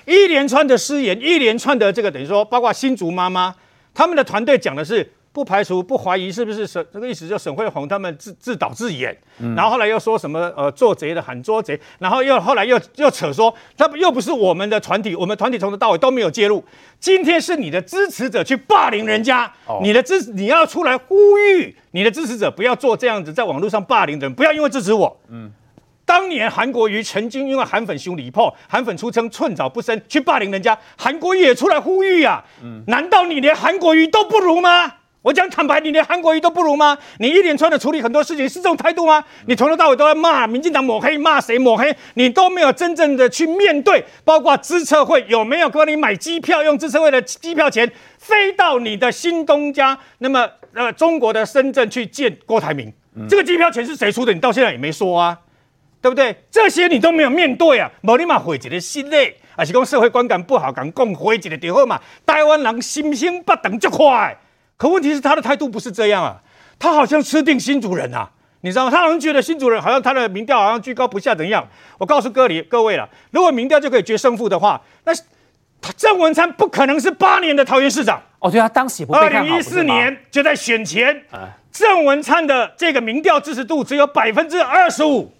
一连串的私言，一连串的这个等于说，包括新竹妈妈他们的团队讲的是。不排除不怀疑是不是沈这个意思，就沈慧虹他们自自导自演，嗯、然后后来又说什么呃做贼的喊捉贼，然后又后来又又扯说他们又不是我们的团体，我们团体从头到尾都没有介入。今天是你的支持者去霸凌人家，哦、你的支你要出来呼吁你的支持者不要做这样子在网络上霸凌的人，不要因为支持我，嗯，当年韩国瑜曾经因为韩粉兄李破，韩粉出称寸草不生，去霸凌人家，韩国瑜也出来呼吁呀、啊。嗯，难道你连韩国瑜都不如吗？我讲坦白，你连韩国瑜都不如吗？你一连串的处理很多事情是这种态度吗？你从头到尾都在骂民进党抹黑，骂谁抹黑？你都没有真正的去面对，包括资策会有没有帮你买机票，用资策会的机票钱飞到你的新东家，那么呃中国的深圳去见郭台铭，嗯、这个机票钱是谁出的？你到现在也没说啊。对不对？这些你都没有面对啊！无你嘛毁一个心累，还是讲社会观感不好，敢讲毁一个就好嘛？台湾人心性不等这快，可问题是他的态度不是这样啊，他好像吃定新主人啊，你知道吗？他好像觉得新主人好像他的民调好像居高不下怎样？我告诉各位各位了，如果民调就可以决胜负的话，那郑文灿不可能是八年的桃园市长哦。对啊，当时二零一四年就在选前，郑文灿的这个民调支持度只有百分之二十五。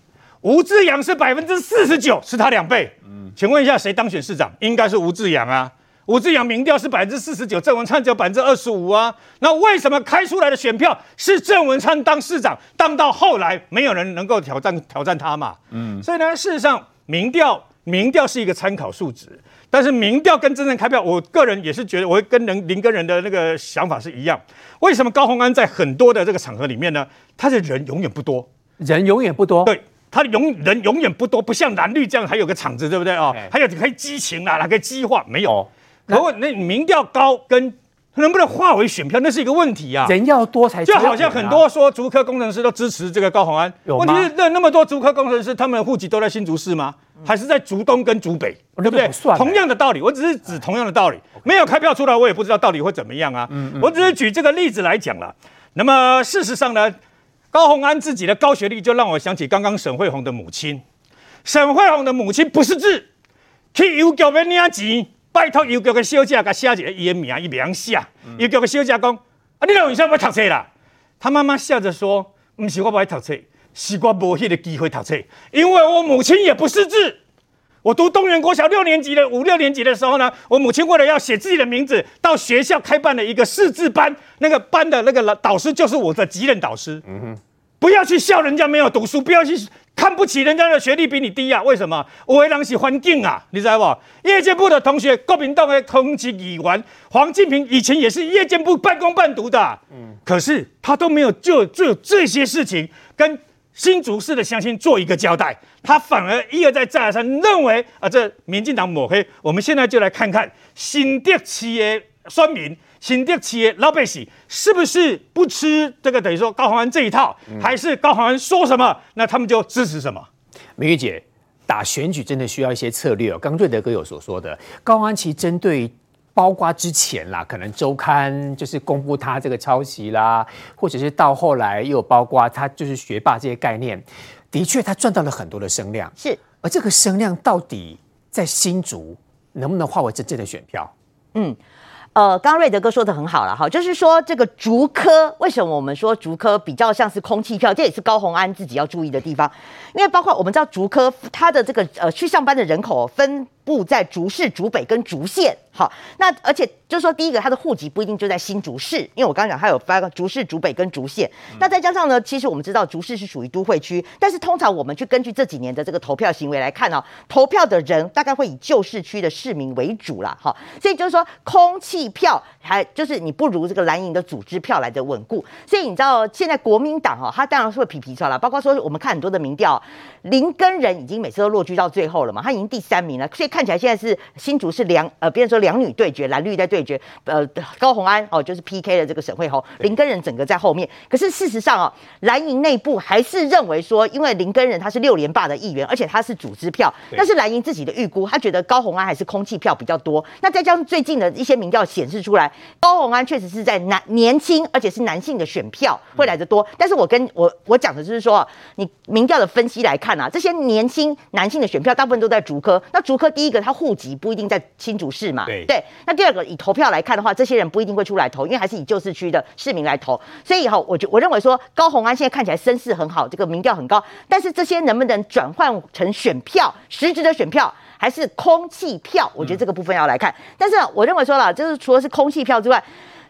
吴志阳是百分之四十九，是他两倍。嗯，请问一下，谁当选市长？应该是吴志阳啊。吴志阳民调是百分之四十九，郑文灿只有百分之二十五啊。那为什么开出来的选票是郑文灿当市长，当到后来没有人能够挑战挑战他嘛？嗯，所以呢，事实上民调民调是一个参考数值，但是民调跟真正开票，我个人也是觉得，我会跟人林跟人的那个想法是一样。为什么高鸿安在很多的这个场合里面呢？他的人永远不多，人永远不多。对。他永人永远不多，不像蓝绿这样还有个场子，对不对哦？还有可以激情啊，还可以激化，没有。可问那民调高跟能不能化为选票，那是一个问题啊。人要多才，就好像很多说竹科工程师都支持这个高虹安，问题是那那么多竹科工程师，他们的户籍都在新竹市吗？还是在竹东跟竹北，对不对？同样的道理，我只是指同样的道理，没有开票出来，我也不知道到底会怎么样啊。我只是举这个例子来讲了。那么事实上呢？高虹安自己的高学历，就让我想起刚刚沈慧虹的母亲。沈慧虹的母亲不识字，去邮局要领钱，拜托邮局的小姐给写一个伊的名，伊袂晓写。邮局的小姐讲：啊，你老为什么不读册啦？他妈妈笑着说：不是我不爱读册，是我无迄个机会读册，因为我母亲也不识字。我读东元国小六年级的五六年级的时候呢，我母亲为了要写自己的名字，到学校开办了一个识字班，那个班的那个老导师就是我的级任导师。嗯哼。不要去笑人家没有读书，不要去看不起人家的学历比你低啊！为什么？我为人是环境啊，你知道不？业界部的同学，国民党的同期议员黄进平以前也是业界部半工半读的，嗯，可是他都没有就就这些事情跟新竹市的乡亲做一个交代，他反而一而再再而三认为啊，这民进党抹黑。我们现在就来看看新竹市的选民。新竹企业老百姓是不是不吃这个等于说高虹安这一套，嗯、还是高虹安说什么，那他们就支持什么？明玉姐，打选举真的需要一些策略哦。刚瑞德哥有所说的，高虹安其实针对包括之前啦，可能周刊就是公布他这个抄袭啦，或者是到后来又包括他就是学霸这些概念，的确他赚到了很多的声量。是，而这个声量到底在新竹能不能化为真正的选票？嗯。呃，刚刚瑞德哥说的很好了哈，就是说这个竹科，为什么我们说竹科比较像是空气票？这也是高洪安自己要注意的地方，因为包括我们知道竹科它的这个呃去上班的人口分布在竹市、竹北跟竹县。好，那而且就是说，第一个，他的户籍不一定就在新竹市，因为我刚刚讲他有发个竹市、竹北跟竹县。嗯、那再加上呢，其实我们知道竹市是属于都会区，但是通常我们去根据这几年的这个投票行为来看呢、哦，投票的人大概会以旧市区的市民为主啦。哈，所以就是说，空气票还就是你不如这个蓝营的组织票来的稳固。所以你知道现在国民党哈，他当然是会皮皮出来，包括说我们看很多的民调，林根人已经每次都落居到最后了嘛，他已经第三名了，所以看起来现在是新竹是两呃，别人说。两女对决，蓝绿在对决。呃，高红安哦，就是 PK 的这个沈慧宏，林根仁整个在后面。可是事实上哦，蓝营内部还是认为说，因为林根仁他是六连霸的议员，而且他是组织票，那是蓝营自己的预估，他觉得高红安还是空气票比较多。那再加上最近的一些民调显示出来，高红安确实是在男年轻，而且是男性的选票会来的多。但是我跟我我讲的就是说，你民调的分析来看啊，这些年轻男性的选票大部分都在竹科。那竹科第一个，他户籍不一定在新竹市嘛。对，那第二个以投票来看的话，这些人不一定会出来投，因为还是以旧市区的市民来投。所以以后我就我认为说，高鸿安现在看起来声势很好，这个民调很高，但是这些能不能转换成选票，实质的选票还是空气票？我觉得这个部分要来看。但是我认为说了，就是除了是空气票之外，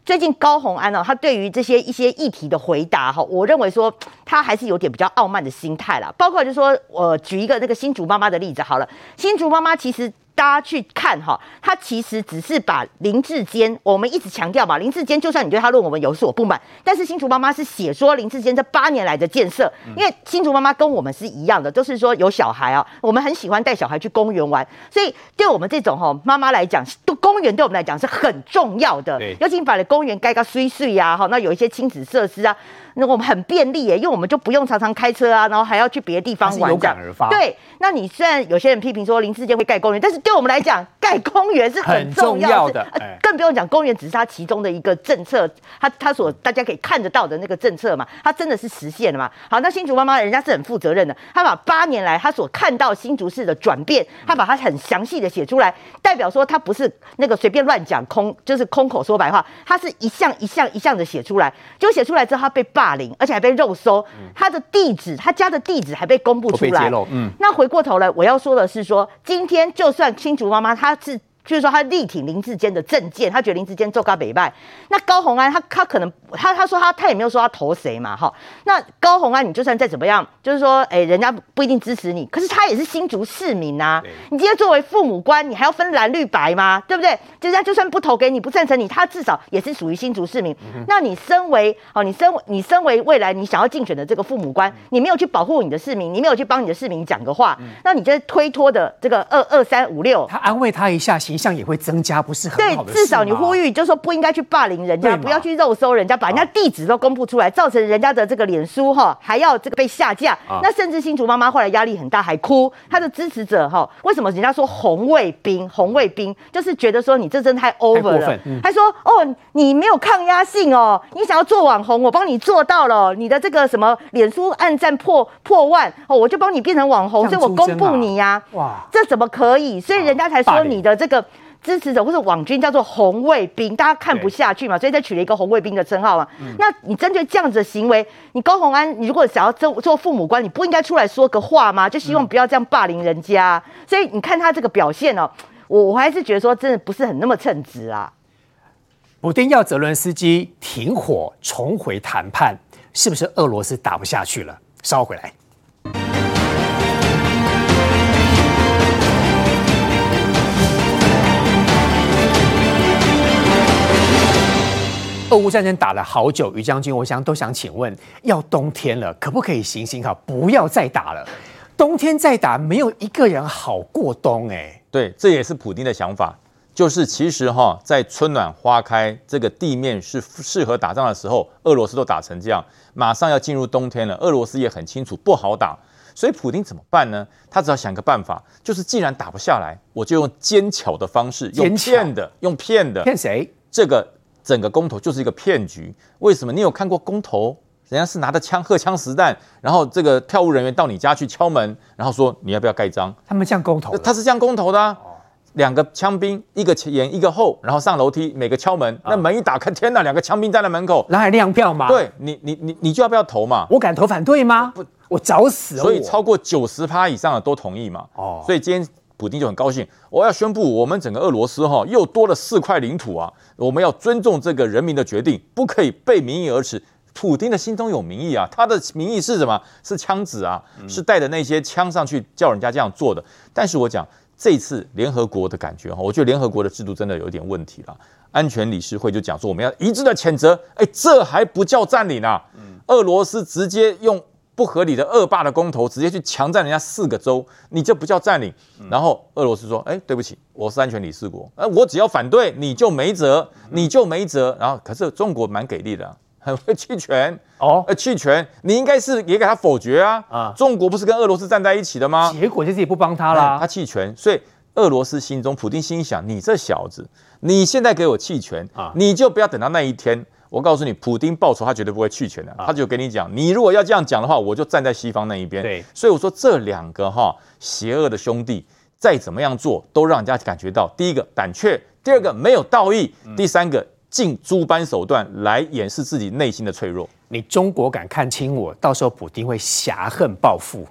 最近高虹安呢、哦，他对于这些一些议题的回答哈，我认为说他还是有点比较傲慢的心态啦。包括就是说，我举一个那个新竹妈妈的例子好了，新竹妈妈其实。大家去看哈，他其实只是把林志坚，我们一直强调嘛，林志坚就算你对他论文有所不满，但是新竹妈妈是写说林志坚这八年来的建设，因为新竹妈妈跟我们是一样的，都是说有小孩啊，我们很喜欢带小孩去公园玩，所以对我们这种哈妈妈来讲，公园对我们来讲是很重要的，尤其你把的公园盖个碎碎呀，哈，那有一些亲子设施啊。那我们很便利耶，因为我们就不用常常开车啊，然后还要去别的地方玩。有感而发。对，那你虽然有些人批评说林志坚会盖公园，但是对我们来讲，盖公园是很重要的。更不用讲，公园只是他其中的一个政策，他他所大家可以看得到的那个政策嘛，他真的是实现了嘛？好，那新竹妈妈人家是很负责任的，他把八年来他所看到新竹市的转变，他把它很详细的写出来，代表说他不是那个随便乱讲空，就是空口说白话，他是一项一项一项的写出来，就写出来之后他被霸凌。而且还被肉搜，他的地址，他家的地址还被公布出来。嗯，那回过头来，我要说的是说，今天就算青竹妈妈，她是。就是说，他力挺林志坚的政见，他觉得林志坚做高北拜。那高虹安，他他可能他他说他他也没有说他投谁嘛，哈。那高虹安，你就算再怎么样，就是说，哎、欸，人家不一定支持你，可是他也是新竹市民呐。你今天作为父母官，你还要分蓝绿白吗？对不对？就是他就算不投给你，不赞成你，他至少也是属于新竹市民。嗯、那你身为哦，你身为你身为未来你想要竞选的这个父母官，你没有去保护你的市民，你没有去帮你的市民讲个话，嗯、那你这推脱的这个二二三五六，他安慰他一下形象也会增加，不是很好的对，至少你呼吁，就是说不应该去霸凌人家，不要去肉搜人家，把人家地址都公布出来，造成人家的这个脸书哈还要这个被下架。啊、那甚至新竹妈妈后来压力很大，还哭。她的支持者哈，为什么人家说红卫兵？红卫兵就是觉得说你这真太 over 了，嗯、还说哦你没有抗压性哦，你想要做网红，我帮你做到了，你的这个什么脸书暗赞破破万哦，我就帮你变成网红，所以我公布你呀、啊。哇，这怎么可以？所以人家才说你的这个。支持者或者网军叫做红卫兵，大家看不下去嘛，所以才取了一个红卫兵的称号嘛。嗯、那你针对这样子的行为，你高虹安，你如果想要做做父母官，你不应该出来说个话吗？就希望不要这样霸凌人家。嗯、所以你看他这个表现哦，我我还是觉得说真的不是很那么称职啊。普丁要泽伦斯基停火，重回谈判，是不是俄罗斯打不下去了？稍回来。俄乌战争打了好久，于将军，我想都想请问，要冬天了，可不可以行行好，不要再打了？冬天再打，没有一个人好过冬哎。对，这也是普丁的想法，就是其实哈，在春暖花开，这个地面是适合打仗的时候，俄罗斯都打成这样，马上要进入冬天了，俄罗斯也很清楚不好打，所以普丁怎么办呢？他只要想个办法，就是既然打不下来，我就用奸巧的方式，用骗的，用骗的，骗谁？这个。整个公投就是一个骗局，为什么？你有看过公投？人家是拿着枪、荷枪实弹，然后这个票务人员到你家去敲门，然后说你要不要盖章？他们这样公投，他是这样公投的、啊。两个枪兵，一个前一个后，然后上楼梯，每个敲门，那门一打开，天哪，两个枪兵站在门口，然后还亮票吗？对你，你你你就要不要投嘛？我敢投反对吗？不，我找死。所以超过九十趴以上的都同意嘛。哦，所以今天。普京就很高兴，我要宣布，我们整个俄罗斯哈又多了四块领土啊！我们要尊重这个人民的决定，不可以背民意而驰。普京的心中有民意啊，他的民意是什么？是枪子啊，是带着那些枪上去叫人家这样做的。但是我讲这次联合国的感觉哈，我觉得联合国的制度真的有点问题了。安全理事会就讲说，我们要一致的谴责，哎，这还不叫占领啊？俄罗斯直接用。不合理的恶霸的公投，直接去强占人家四个州，你这不叫占领。然后俄罗斯说：“哎，对不起，我是安全理事国，哎，我只要反对你就没辙，你就没辙。”然后可是中国蛮给力的，很 [laughs] 会弃权哦，呃，弃权，你应该是也给他否决啊。啊，中国不是跟俄罗斯站在一起的吗？结果就是也不帮他啦，他弃权，所以俄罗斯心中，普京心想：你这小子，你现在给我弃权啊，你就不要等到那一天。我告诉你，普丁报仇，他绝对不会弃权的。他就跟你讲，你如果要这样讲的话，我就站在西方那一边。对，所以我说这两个哈邪恶的兄弟，再怎么样做，都让人家感觉到：第一个胆怯，第二个没有道义，第三个尽诸般手段来掩饰自己内心的脆弱。你中国敢看轻我，到时候普丁会侠恨报复。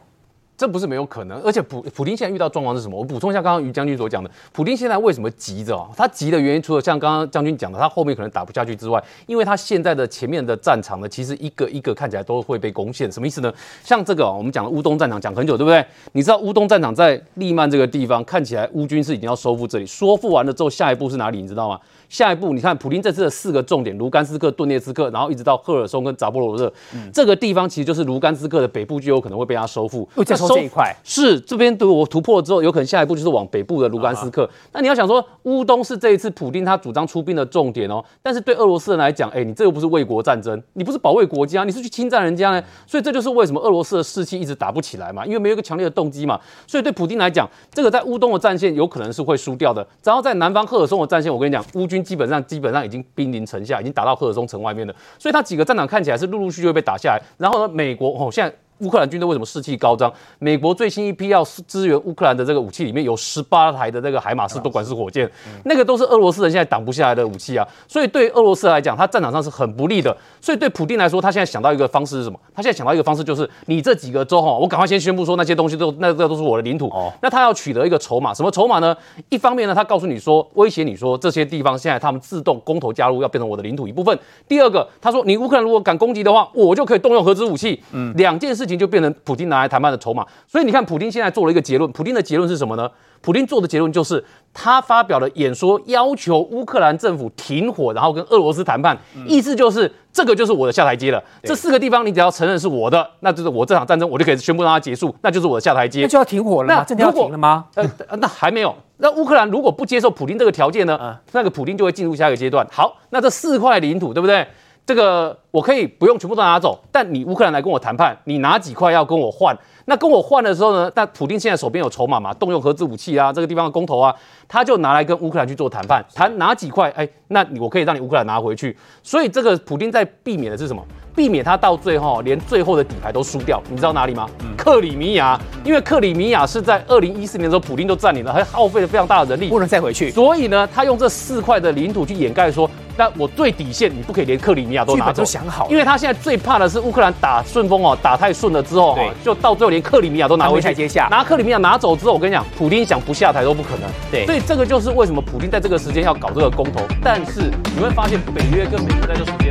这不是没有可能，而且普普丁现在遇到状况是什么？我补充一下刚刚于将军所讲的，普丁现在为什么急着？他急的原因，除了像刚刚将军讲的，他后面可能打不下去之外，因为他现在的前面的战场呢，其实一个一个看起来都会被攻陷。什么意思呢？像这个我们讲的乌东战场讲很久，对不对？你知道乌东战场在利曼这个地方，看起来乌军是已经要收复这里，收复完了之后，下一步是哪里？你知道吗？下一步，你看普丁这次的四个重点：卢甘斯克、顿涅茨克，然后一直到赫尔松跟扎波罗热，嗯、这个地方其实就是卢甘斯克的北部，就有可能会被他收复。再收这一块是这边如果突破了之后，有可能下一步就是往北部的卢甘斯克。啊、那你要想说，乌东是这一次普丁他主张出兵的重点哦，但是对俄罗斯人来讲，哎，你这又不是卫国战争，你不是保卫国家，你是去侵占人家呢。所以这就是为什么俄罗斯的士气一直打不起来嘛，因为没有一个强烈的动机嘛。所以对普丁来讲，这个在乌东的战线有可能是会输掉的。然后在南方赫尔松的战线，我跟你讲，乌军基本上基本上。已经兵临城下，已经打到赫尔松城外面了，所以他几个战场看起来是陆陆续续被打下来。然后呢，美国哦，现在。乌克兰军队为什么士气高涨？美国最新一批要支援乌克兰的这个武器里面有十八台的这个海马斯多管式火箭，那个都是俄罗斯人现在挡不下来的武器啊！所以对俄罗斯来讲，他战场上是很不利的。所以对普丁来说，他现在想到一个方式是什么？他现在想到一个方式就是，你这几个州哈，我赶快先宣布说那些东西都那个都是我的领土。哦，那他要取得一个筹码，什么筹码呢？一方面呢，他告诉你说，威胁你说这些地方现在他们自动公投加入，要变成我的领土一部分。第二个，他说你乌克兰如果敢攻击的话，我就可以动用核子武器。嗯，两件事情就变成普京。拿来谈判的筹码，所以你看，普京现在做了一个结论。普京的结论是什么呢？普京做的结论就是，他发表了演说，要求乌克兰政府停火，然后跟俄罗斯谈判。意思就是，这个就是我的下台阶了。这四个地方，你只要承认是我的，那就是我这场战争，我就可以宣布让它结束，那就是我的下台阶。那就要停火了吗？那真的要停了吗？呃，那还没有。那乌克兰如果不接受普京这个条件呢？嗯，那个普京就会进入下一个阶段。好，那这四块领土，对不对？这个我可以不用全部都拿走，但你乌克兰来跟我谈判，你拿几块要跟我换？那跟我换的时候呢？那普丁现在手边有筹码嘛？动用核子武器啊，这个地方的公投啊，他就拿来跟乌克兰去做谈判，谈哪几块？哎，那我可以让你乌克兰拿回去。所以这个普丁在避免的是什么？避免他到最后连最后的底牌都输掉。你知道哪里吗？嗯、克里米亚，因为克里米亚是在二零一四年的时候普丁都占领了，还耗费了非常大的人力，不能再回去。所以呢，他用这四块的领土去掩盖说。那我最底线，你不可以连克里米亚都拿走。都想好，因为他现在最怕的是乌克兰打顺风哦，打太顺了之后，就到最后连克里米亚都拿回去。接下拿克里米亚拿走之后，我跟你讲，普丁想不下台都不可能。对，所以这个就是为什么普京在这个时间要搞这个公投。但是你会发现，北约跟美国在这。